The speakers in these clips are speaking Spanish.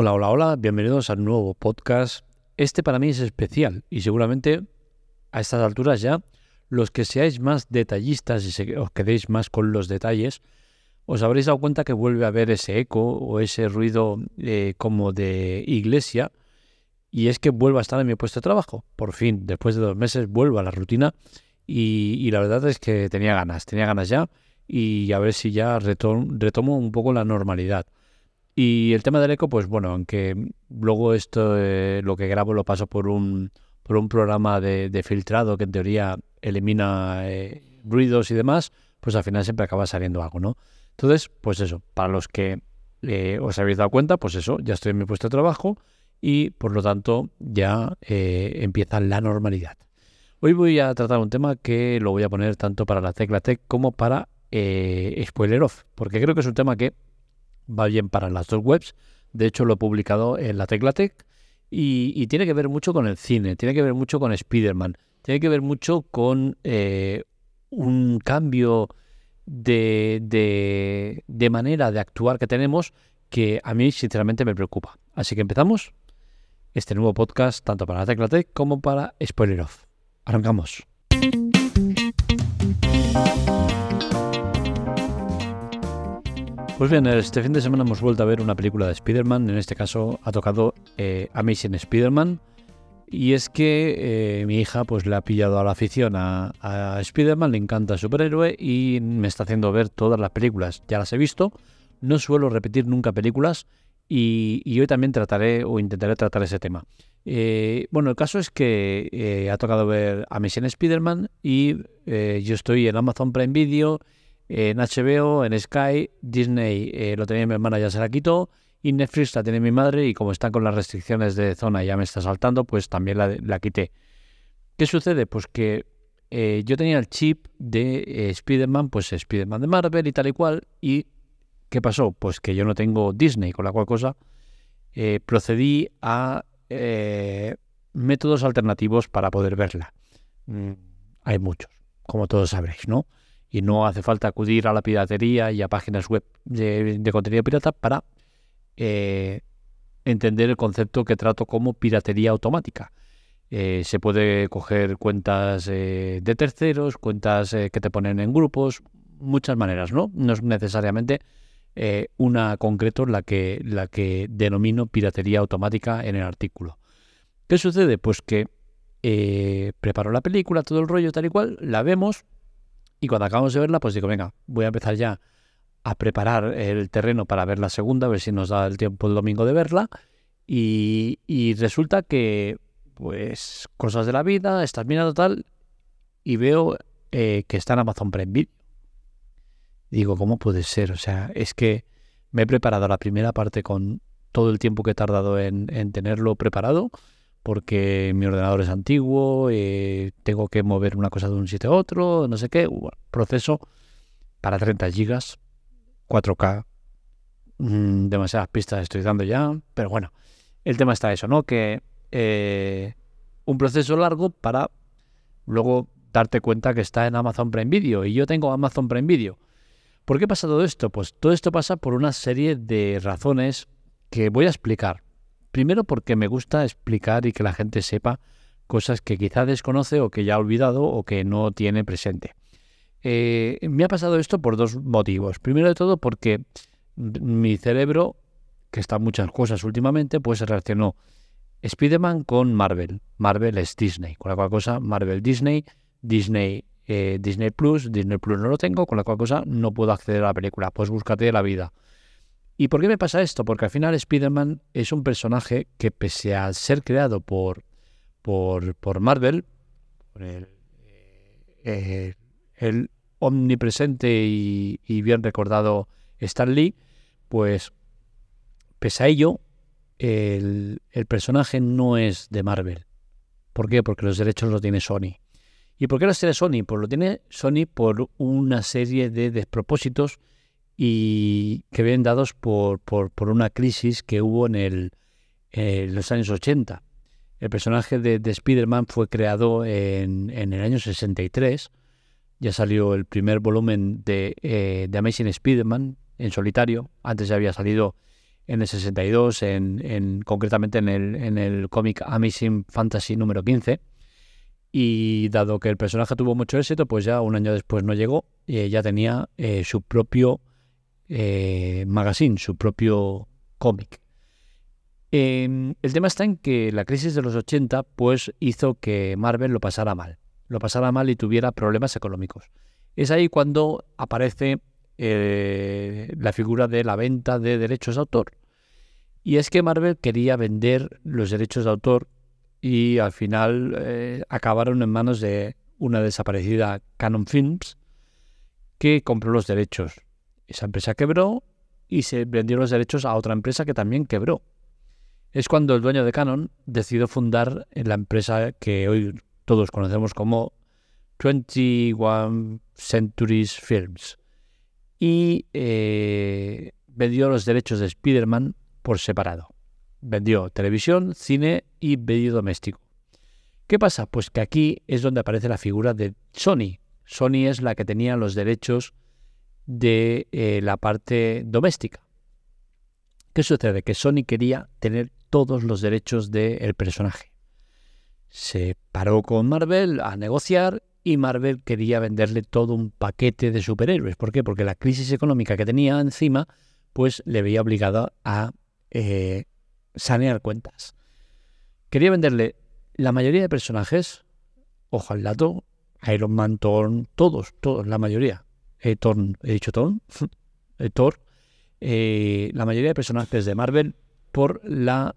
Hola, hola, hola, bienvenidos al nuevo podcast. Este para mí es especial y seguramente a estas alturas ya los que seáis más detallistas y os quedéis más con los detalles, os habréis dado cuenta que vuelve a haber ese eco o ese ruido eh, como de iglesia y es que vuelvo a estar en mi puesto de trabajo. Por fin, después de dos meses, vuelvo a la rutina y, la verdad es que tenía ganas, tenía ganas ya y a ver si ya retomo un poco la normalidad. Y el tema del eco, pues bueno, aunque luego esto, eh, lo que grabo lo paso por un, por un programa de, filtrado que en teoría elimina eh, ruidos y demás, pues al final siempre acaba saliendo algo, ¿no? Entonces, pues eso, para los que eh, os habéis dado cuenta, pues eso, ya estoy en mi puesto de trabajo y por lo tanto ya empieza la normalidad. Hoy voy a tratar un tema que lo voy a poner tanto para la tecla tech como para spoiler off, porque creo que es un tema que va bien para las dos webs. De hecho, lo he publicado en la Teclatec y, tiene que ver mucho con el cine, tiene que ver mucho con Spider-Man, tiene que ver mucho con eh, un cambio de, de, manera de actuar que tenemos que a mí sinceramente me preocupa. Así que empezamos este nuevo podcast tanto para la Teclatec como para Spoiler Off. Arrancamos. Pues bien, este fin de semana hemos vuelto a ver una película de Spider-Man, en este caso ha tocado eh, Amazing Spider-Man, y es que eh, mi hija pues le ha pillado a la afición a, Spider-Man, le encanta el superhéroe y me está haciendo ver todas las películas. Ya las he visto, no suelo repetir nunca películas y, hoy también trataré o intentaré tratar ese tema. Eh, bueno, el caso es que ha tocado ver Amazing Spider-Man y yo estoy en Amazon Prime Video en HBO, en Sky, Disney eh, lo tenía mi hermana, ya se la quitó, y Netflix la tiene mi madre y como están con las restricciones de zona y ya me está saltando, pues también la, quité. ¿Qué sucede? Pues que eh, yo tenía el chip de eh, Spider-Man, pues Spider-Man de Marvel y tal y cual, y ¿qué pasó? Pues que yo no tengo Disney, con la cual cosa procedí a métodos alternativos para poder verla. Mm, hay muchos, como todos sabréis, ¿no? Y no hace falta acudir a la piratería y a páginas web de, contenido pirata para eh, entender el concepto que trato como piratería automática. Eh, se puede coger cuentas eh, de terceros, cuentas que te ponen en grupos, muchas maneras, ¿no? No es necesariamente una concreto la que, la que denomino piratería automática en el artículo. ¿Qué sucede? Pues que preparo la película, todo el rollo tal y cual, la vemos, y cuando acabamos de verla, pues digo, venga, voy a empezar ya a preparar el terreno para ver la segunda, a ver si nos da el tiempo el domingo de verla. Y, resulta que, pues, cosas de la vida, estás mirando tal, y veo eh, que está en Amazon Prime Video. Digo, ¿cómo puede ser? O sea, es que me he preparado la primera parte con todo el tiempo que he tardado en, en tenerlo preparado porque mi ordenador es antiguo, eh, tengo que mover una cosa de un sitio a otro, no sé qué. proceso para 30 gigas, 4K, mm, demasiadas pistas estoy dando ya, pero bueno, el tema está eso, ¿no? Que eh, un proceso largo para luego darte cuenta que está en Amazon Prime Video y yo tengo Amazon Prime Video. ¿Por qué pasa todo esto? Pues todo esto pasa por una serie de razones que voy a explicar. Primero porque me gusta explicar y que la gente sepa cosas que quizá desconoce o que ya ha olvidado o que no tiene presente. Eh, me ha pasado esto por dos motivos. Primero de todo porque mi cerebro, que está en muchas cosas últimamente, pues se reaccionó Spider-Man con Marvel. Marvel es Disney. Con la cual cosa, Marvel Disney, Disney eh, Disney Plus, Disney Plus no lo tengo, con la cual cosa no puedo acceder a la película. Pues búscate la vida. ¿Y por qué me pasa esto? Porque al final Spider-Man es un personaje que pese a ser creado por, por, Marvel, por el, eh, omnipresente y, bien recordado Stan Lee, pues pese a ello, el, el, personaje no es de Marvel. ¿Por qué? Porque los derechos los tiene Sony. ¿Y por qué los tiene Sony? Pues lo tiene Sony por una serie de despropósitos y que vienen dados por, por, una crisis que hubo en, el, los años 80. El personaje de, de Spider-Man fue creado en, en, el año 63. Ya salió el primer volumen de, eh, de Amazing Spider-Man en solitario. Antes ya había salido en el 62, en, en concretamente en el, en el cómic Amazing Fantasy número 15. Y dado que el personaje tuvo mucho éxito, pues ya un año después no llegó y ya tenía eh, su propio eh, magazine, su propio cómic. Em, el tema está en que la crisis de los 80 pues hizo que Marvel lo pasara mal, lo pasara mal y tuviera problemas económicos. Es ahí cuando aparece eh, la figura de la venta de derechos de autor. Y es que Marvel quería vender los derechos de autor y al final eh, acabaron en manos de una desaparecida Canon Films que compró los derechos. Esa empresa quebró y se vendieron los derechos a otra empresa que también quebró. Es cuando el dueño de Canon decidió fundar la empresa que hoy todos conocemos como 21 Centuries Films y eh, vendió los derechos de Spider-Man por separado. Vendió televisión, cine y medio doméstico. ¿Qué pasa? Pues que aquí es donde aparece la figura de Sony. Sony es la que tenía los derechos de eh, la parte doméstica. ¿Qué sucede? Que Sony quería tener todos los derechos del personaje. Se paró con Marvel a negociar y Marvel quería venderle todo un paquete de superhéroes. ¿Por qué? Porque la crisis económica que tenía encima pues le veía obligado a eh, sanear cuentas. Quería venderle la mayoría de personajes, ojo al dato, Iron Man, Thor, todos, todos, la mayoría. Eh, he dicho Thor, eh, eh, la mayoría de personajes de Marvel por la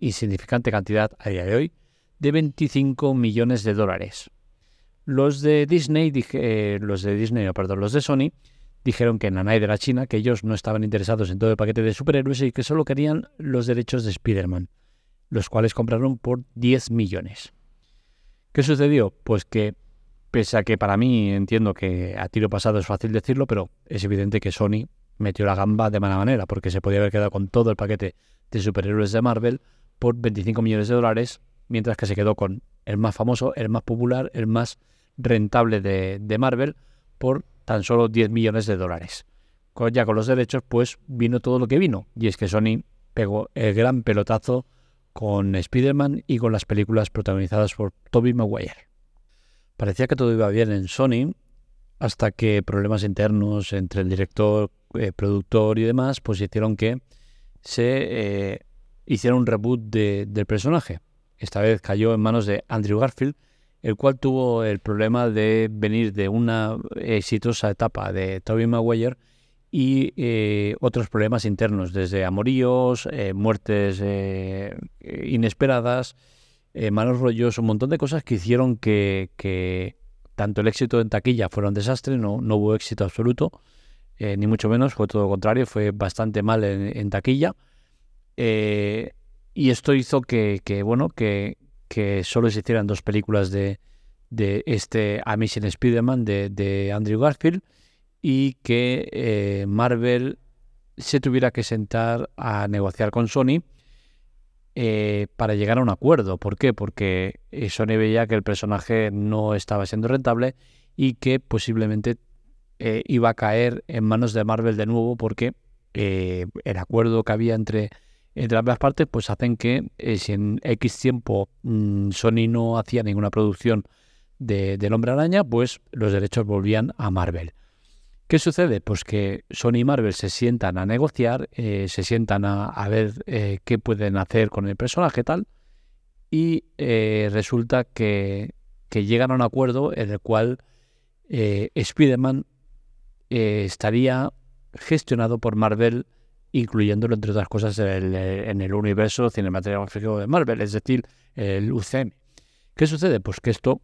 insignificante cantidad a día de hoy de 25 millones de dólares. Los de Disney, los de Disney, perdón, los de Sony dijeron que en Nanai de la China que ellos no estaban interesados en todo el paquete de superhéroes y que solo querían los derechos de Spider-Man, los cuales compraron por 10 millones. ¿Qué sucedió? Pues que, pese a que para mí entiendo que a tiro pasado es fácil decirlo, pero es evidente que Sony metió la gamba de mala manera, porque se podía haber quedado con todo el paquete de superhéroes de Marvel por 25 millones de dólares, mientras que se quedó con el más famoso, el más popular, el más rentable de, Marvel por tan solo 10 millones de dólares. Ya con los derechos, pues vino todo lo que vino. Y es que Sony pegó el gran pelotazo con Spider-Man y con las películas protagonizadas por Tobey Maguire. Parecía que todo iba bien en Sony hasta que problemas internos entre el director, eh, productor y demás, pues hicieron que se eh, hiciera un reboot del personaje. Esta vez cayó en manos de Andrew Garfield, el cual tuvo el problema de venir de una exitosa etapa de Tobey Maguire y eh, otros problemas internos, desde amoríos, eh, muertes inesperadas, malos rollos, un montón de cosas que hicieron que, tanto el éxito en taquilla fuera un desastre, no, no hubo éxito absoluto, ni mucho menos, fue todo lo contrario, fue bastante mal en, taquilla. y esto hizo que, que bueno, que, que solo se hicieran dos películas de, de este Amazing Spider-Man de, Andrew Garfield y que eh, Marvel se tuviera que sentar a negociar con Sony eh, para llegar a un acuerdo. ¿Por qué? Porque eh, Sony veía que el personaje no estaba siendo rentable y que posiblemente iba a caer en manos de Marvel de nuevo porque el acuerdo que había entre entre ambas partes, pues hacen que eh, si en X tiempo mm, Sony no hacía ninguna producción de, del Hombre Araña, pues los derechos volvían a Marvel. ¿Qué sucede? Pues que Sony y Marvel se sientan a negociar, eh, se sientan a, ver eh, qué pueden hacer con el personaje tal, y resulta que, que, llegan a un acuerdo en el cual Spider-Man estaría gestionado por Marvel incluyéndolo entre otras cosas en el, universo cinematográfico de Marvel, es decir, el UCM. ¿Qué sucede? Pues que esto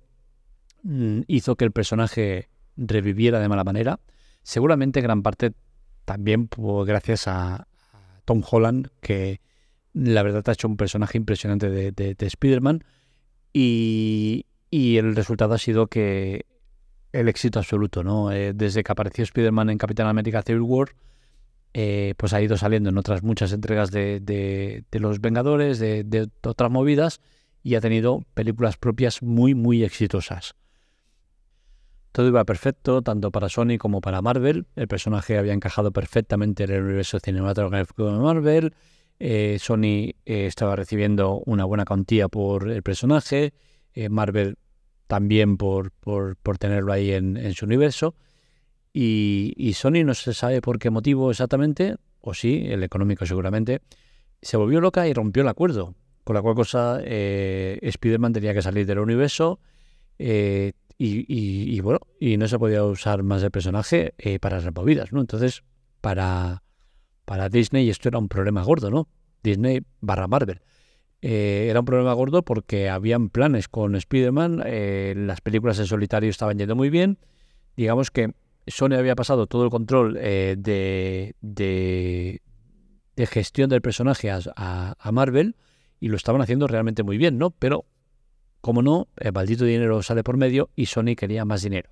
mm, hizo que el personaje reviviera de mala manera, seguramente gran parte también gracias a, Tom Holland, que la verdad ha hecho un personaje impresionante de, de, Spider-Man, y, el resultado ha sido que el éxito absoluto, ¿no? Eh, desde que apareció Spider-Man en Capitán América Civil War, eh, pues ha ido saliendo en otras muchas entregas de, los Vengadores, de, otras movidas, y ha tenido películas propias muy, muy exitosas. Todo iba perfecto, tanto para Sony como para Marvel. El personaje había encajado perfectamente en el universo cinematográfico de Marvel. Eh, Sony eh, estaba recibiendo una buena cuantía por el personaje. Eh, Marvel también por, por, tenerlo ahí en, su universo. Y, Sony no se sabe por qué motivo exactamente, o sí, el económico seguramente, se volvió loca y rompió el acuerdo. Con la cual cosa Spider-Man tenía que salir del universo. Y, bueno, y no se podía usar más el personaje eh, para removidas, ¿no? Entonces, para, para Disney esto era un problema gordo, ¿no? Disney barra Marvel. Eh, era un problema gordo porque habían planes con Spider-Man, eh, las películas en solitario estaban yendo muy bien. Digamos que Sony había pasado todo el control de, de, gestión del personaje a, a Marvel y lo estaban haciendo realmente muy bien, ¿no? Pero como no, el maldito dinero sale por medio y Sony quería más dinero.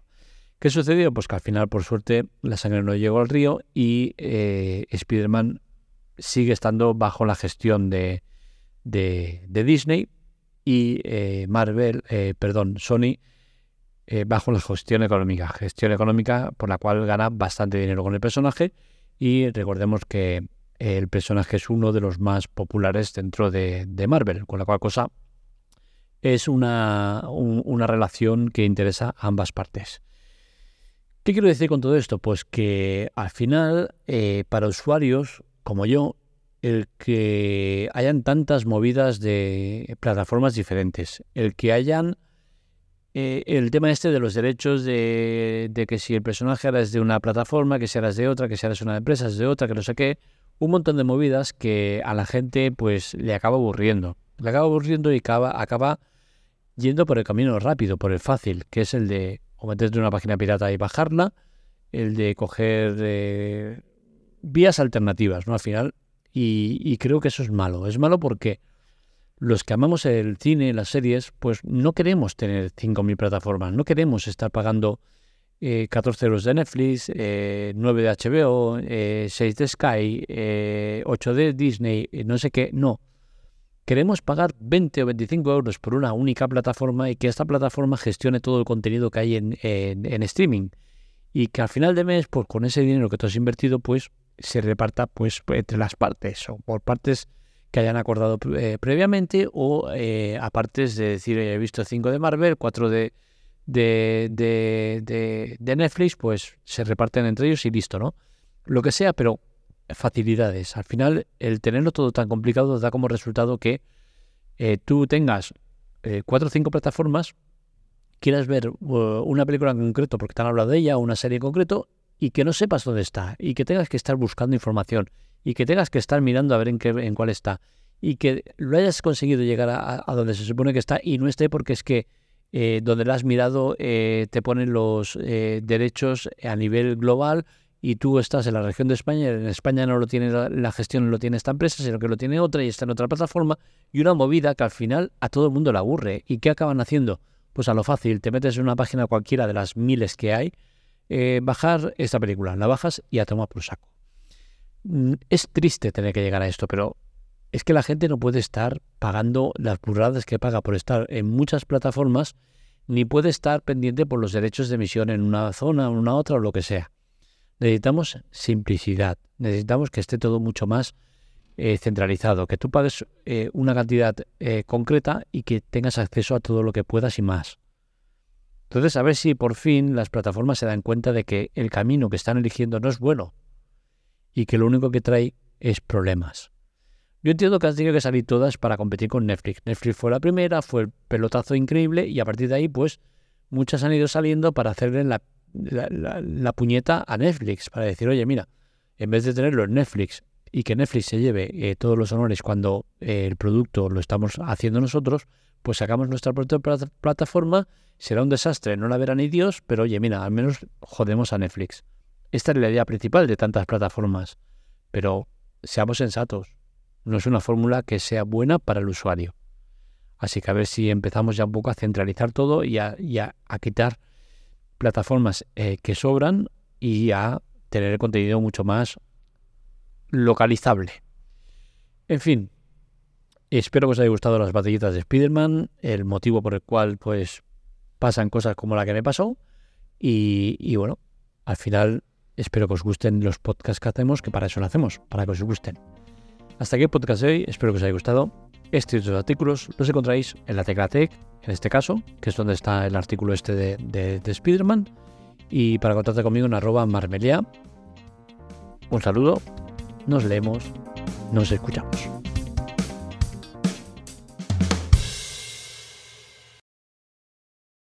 ¿Qué sucedió? Pues que al final, por suerte, la sangre no llegó al río y eh, Spider-Man sigue estando bajo la gestión de, de, Disney y eh, Marvel, eh, perdón, Sony, bajo la gestión económica. Gestión económica por la cual gana bastante dinero con el personaje y recordemos que el personaje es uno de los más populares dentro de, de Marvel, con la cual cosa es una, una relación que interesa a ambas partes. ¿Qué quiero decir con todo esto? Pues que al final, eh, para usuarios como yo, el que hayan tantas movidas de plataformas diferentes, el que hayan eh, el tema este de los derechos de, de, que si el personaje ahora es de una plataforma, que si ahora es de otra, que si ahora es una empresa, es de otra, que no sé qué, un montón de movidas que a la gente pues le acaba aburriendo. Le acaba aburriendo y acaba, acaba yendo por el camino rápido, por el fácil, que es el de o meterte en una página pirata y bajarla, el de coger eh, vías alternativas, ¿no? Al final. Y, creo que eso es malo. Es malo porque los que amamos el cine, las series, pues no queremos tener 5.000 plataformas, no queremos estar pagando 14 eh, euros de Netflix, 9 eh, de HBO, 6 de Sky, 8 de Disney, no sé qué. No queremos pagar 20 o 25 euros por una única plataforma y que esta plataforma gestione todo el contenido que hay en, streaming y que al final de mes, pues con ese dinero que tú has invertido, pues se reparta pues entre las partes o por partes que hayan acordado eh, previamente o eh, a partes de decir, he visto 5 de Marvel, 4 de, de, de, de Netflix, pues se reparten entre ellos y listo, ¿no? Lo que sea, pero facilidades. Al final, el tenerlo todo tan complicado da como resultado que eh, tú tengas eh, cuatro o cinco plataformas, quieras ver uh, una película en concreto porque te han hablado de ella, o una serie en concreto, y que no sepas dónde está, y que tengas que estar buscando información, y que tengas que estar mirando a ver en, qué, en cuál está, y que lo hayas conseguido llegar a, donde se supone que está y no esté porque es que eh, donde lo has mirado te ponen los derechos a nivel global y tú estás en la región de España, en España no lo tiene la, gestión, no lo tiene esta empresa, sino que lo tiene otra y está en otra plataforma, y una movida que al final a todo el mundo le aburre. ¿Y qué acaban haciendo? Pues a lo fácil, te metes en una página cualquiera de las miles que hay, eh, bajar esta película, la bajas y a tomar por saco. Mm, es triste tener que llegar a esto, pero es que la gente no puede estar pagando las burradas que paga por estar en muchas plataformas, ni puede estar pendiente por los derechos de emisión en una zona, en una otra o lo que sea. Necesitamos simplicidad, necesitamos que esté todo mucho más eh, centralizado, que tú pagues eh, una cantidad eh, concreta y que tengas acceso a todo lo que puedas y más. Entonces, a ver si por fin las plataformas se dan cuenta de que el camino que están eligiendo no es bueno y que lo único que trae es problemas. Yo entiendo que han tenido que salir todas para competir con Netflix. Netflix fue la primera, fue el pelotazo increíble y a partir de ahí, pues, muchas han ido saliendo para hacerle la la, puñeta a Netflix para decir, oye, mira, en vez de tenerlo en Netflix y que Netflix se lleve eh, todos los honores cuando eh, el producto lo estamos haciendo nosotros, pues sacamos nuestra propia plataforma, será un desastre, no la verá ni Dios, pero oye, mira, al menos jodemos a Netflix. Esta es la idea principal de tantas plataformas, pero seamos sensatos, no es una fórmula que sea buena para el usuario. Así que a ver si empezamos ya un poco a centralizar todo y a quitar plataformas eh, que sobran y a tener el contenido mucho más localizable. En fin, espero que os haya gustado las batallitas de Spider-Man, el motivo por el cual pues pasan cosas como la que me pasó Y, bueno, al final espero que os gusten los podcasts que hacemos, que para eso lo hacemos, para que os gusten. Hasta aquí el podcast de hoy, espero que os haya gustado. Estos dos artículos los encontráis en la Teclatec, en este caso, que es donde está el artículo este de, de. Y para contactar conmigo en arroba marmelia. Un saludo, nos leemos, nos escuchamos.